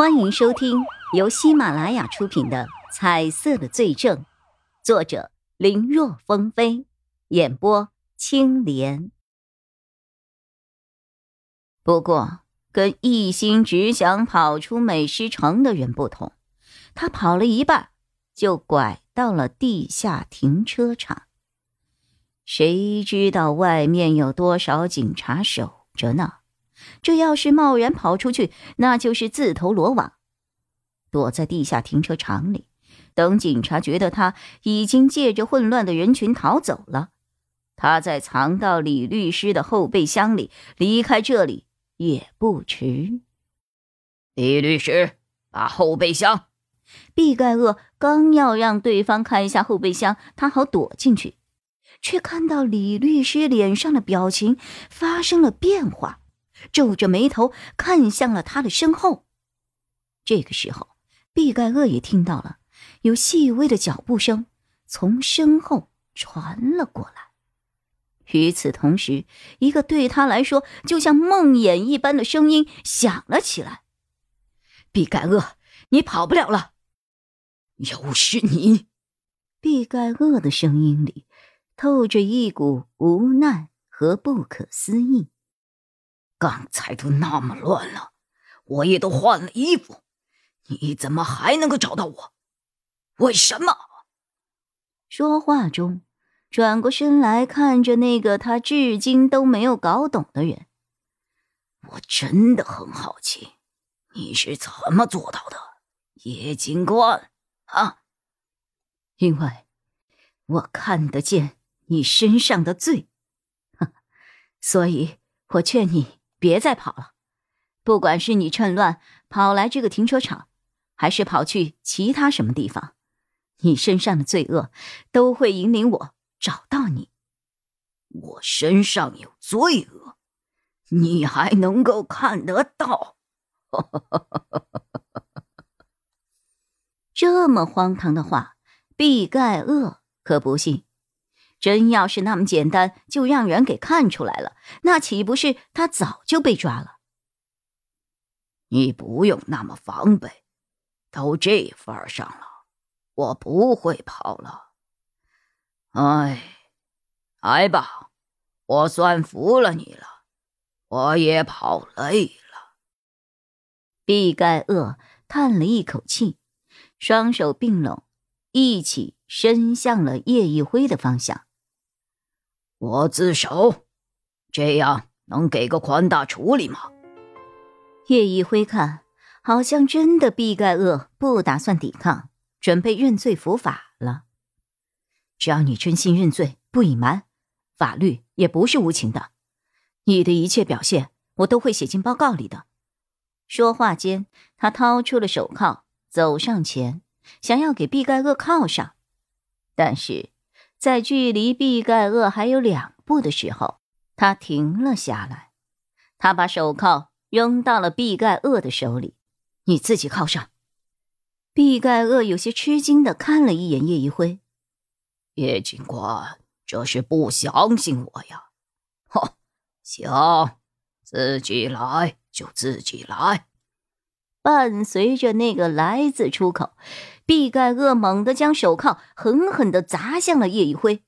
欢迎收听由喜马拉雅出品的《彩色的罪证》，作者林若风飞，演播青莲。不过，跟一心只想跑出美食城的人不同，他跑了一半，就拐到了地下停车场。谁知道外面有多少警察守着呢？这要是贸然跑出去，那就是自投罗网。躲在地下停车场里，等警察觉得他已经借着混乱的人群逃走了，他再藏到李律师的后备箱里，离开这里也不迟。李律师，把后备箱。毕盖厄刚要让对方看一下后备箱，他好躲进去，却看到李律师脸上的表情发生了变化。皱着眉头看向了他的身后。这个时候，毕盖厄也听到了有细微的脚步声从身后传了过来。与此同时，一个对他来说就像梦魇一般的声音响了起来：“毕盖厄，你跑不了了！”又是你！毕盖厄的声音里透着一股无奈和不可思议。刚才都那么乱了，我也都换了衣服，你怎么还能够找到我？为什么？说话中，转过身来看着那个他至今都没有搞懂的人。我真的很好奇，你是怎么做到的，叶警官啊？因为我看得见你身上的罪，所以我劝你。别再跑了，不管是你趁乱跑来这个停车场，还是跑去其他什么地方，你身上的罪恶都会引领我找到你。我身上有罪恶，你还能够看得到？这么荒唐的话，毕盖厄可不信。真要是那么简单，就让人给看出来了，那岂不是他早就被抓了？你不用那么防备，都这份上了，我不会跑了。哎，来吧，我算服了你了，我也跑累了。毕盖厄叹了一口气，双手并拢，一起伸向了叶一辉的方向。我自首，这样能给个宽大处理吗？叶一辉看，好像真的毕盖厄不打算抵抗，准备认罪伏法了。只要你真心认罪，不隐瞒，法律也不是无情的。你的一切表现，我都会写进报告里的。说话间，他掏出了手铐，走上前，想要给毕盖厄铐上，但是。在距离毕盖厄还有两步的时候，他停了下来。他把手铐扔到了毕盖厄的手里：“你自己铐上。”毕盖厄有些吃惊的看了一眼叶一辉：“叶警官，这是不相信我呀？”“哼，行，自己来就自己来。”伴随着那个“来”字出口。毕盖厄猛地将手铐狠狠地砸向了叶一辉，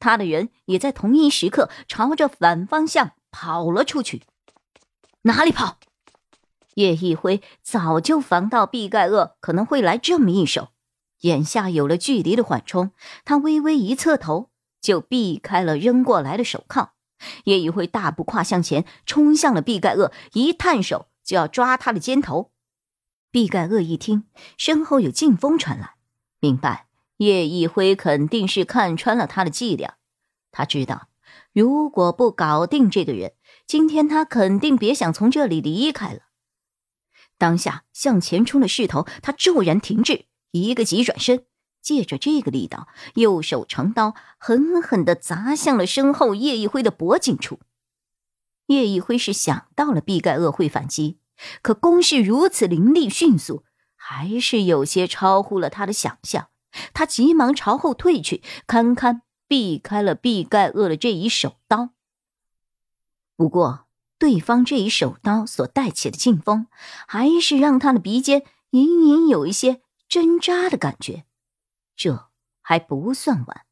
他的人也在同一时刻朝着反方向跑了出去。哪里跑？叶一辉早就防到毕盖厄可能会来这么一手，眼下有了距离的缓冲，他微微一侧头，就避开了扔过来的手铐。叶一辉大步跨向前，冲向了毕盖厄，一探手就要抓他的肩头。毕盖厄一听，身后有劲风传来，明白叶一辉肯定是看穿了他的伎俩。他知道，如果不搞定这个人，今天他肯定别想从这里离开了。当下向前冲的势头，他骤然停滞，一个急转身，借着这个力道，右手长刀，狠狠地砸向了身后叶一辉的脖颈处。叶一辉是想到了毕盖厄会反击。可攻势如此凌厉迅速，还是有些超乎了他的想象。他急忙朝后退去，堪堪避开了毕盖厄的这一手刀。不过，对方这一手刀所带起的劲风，还是让他的鼻尖隐隐有一些针扎的感觉。这还不算完，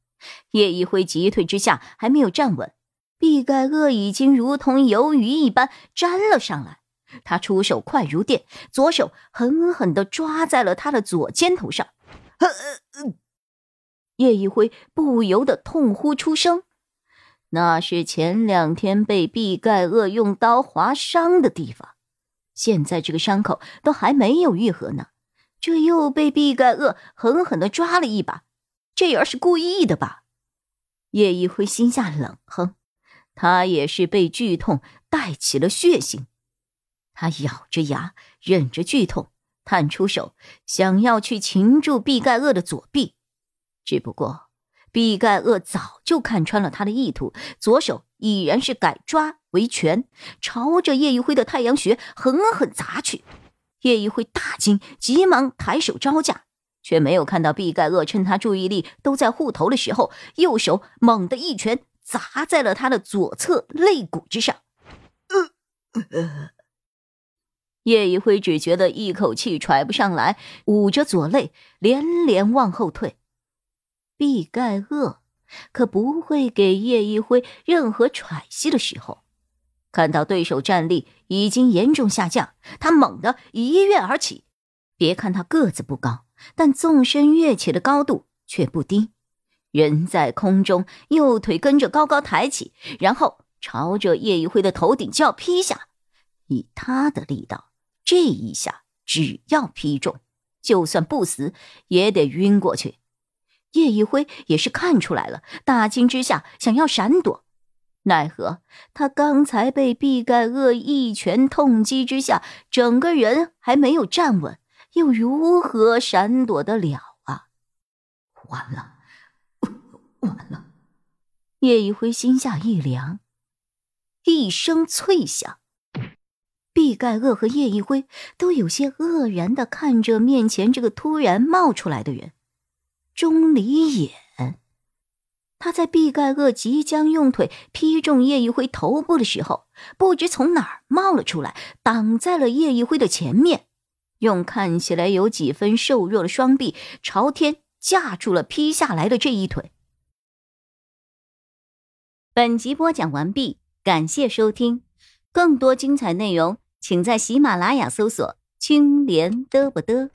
叶一辉急退之下还没有站稳，毕盖厄已经如同游鱼一般粘了上来。他出手快如电，左手狠狠地抓在了他的左肩头上。叶一辉不由得痛呼出声。那是前两天被毕盖厄用刀划伤的地方，现在这个伤口都还没有愈合呢，这又被毕盖厄狠狠的抓了一把，这人是故意的吧？叶一辉心下冷哼，他也是被剧痛带起了血性，他咬着牙忍着剧痛，探出手想要去擒住毕盖厄的左臂，只不过。毕盖厄早就看穿了他的意图，左手已然是改抓为拳，朝着叶一辉的太阳穴狠狠砸去。叶一辉大惊，急忙抬手招架，却没有看到毕盖厄趁他注意力都在护头的时候，右手猛地一拳砸在了他的左侧肋骨之上。叶一辉只觉得一口气喘不上来，捂着左肋，连连往后退。毕盖厄可不会给叶一辉任何喘息的时候。看到对手战力已经严重下降，他猛地一跃而起。别看他个子不高，但纵身跃起的高度却不低。人在空中，右腿跟着高高抬起，然后朝着叶一辉的头顶就要劈下。以他的力道，这一下只要劈中，就算不死也得晕过去。叶一辉也是看出来了，大惊之下想要闪躲，奈何他刚才被毕盖厄一拳痛击之下，整个人还没有站稳，又如何闪躲得了啊？完了，完了！叶一辉心下一凉，一声脆响，毕盖厄和叶一辉都有些愕然的看着面前这个突然冒出来的人。钟离眼，他在毕盖厄即将用腿劈中叶一辉头部的时候，不知从哪儿冒了出来，挡在了叶一辉的前面，用看起来有几分瘦弱的双臂朝天架住了劈下来的这一腿。本集播讲完毕，感谢收听，更多精彩内容，请在喜马拉雅搜索“青莲嘚不嘚”。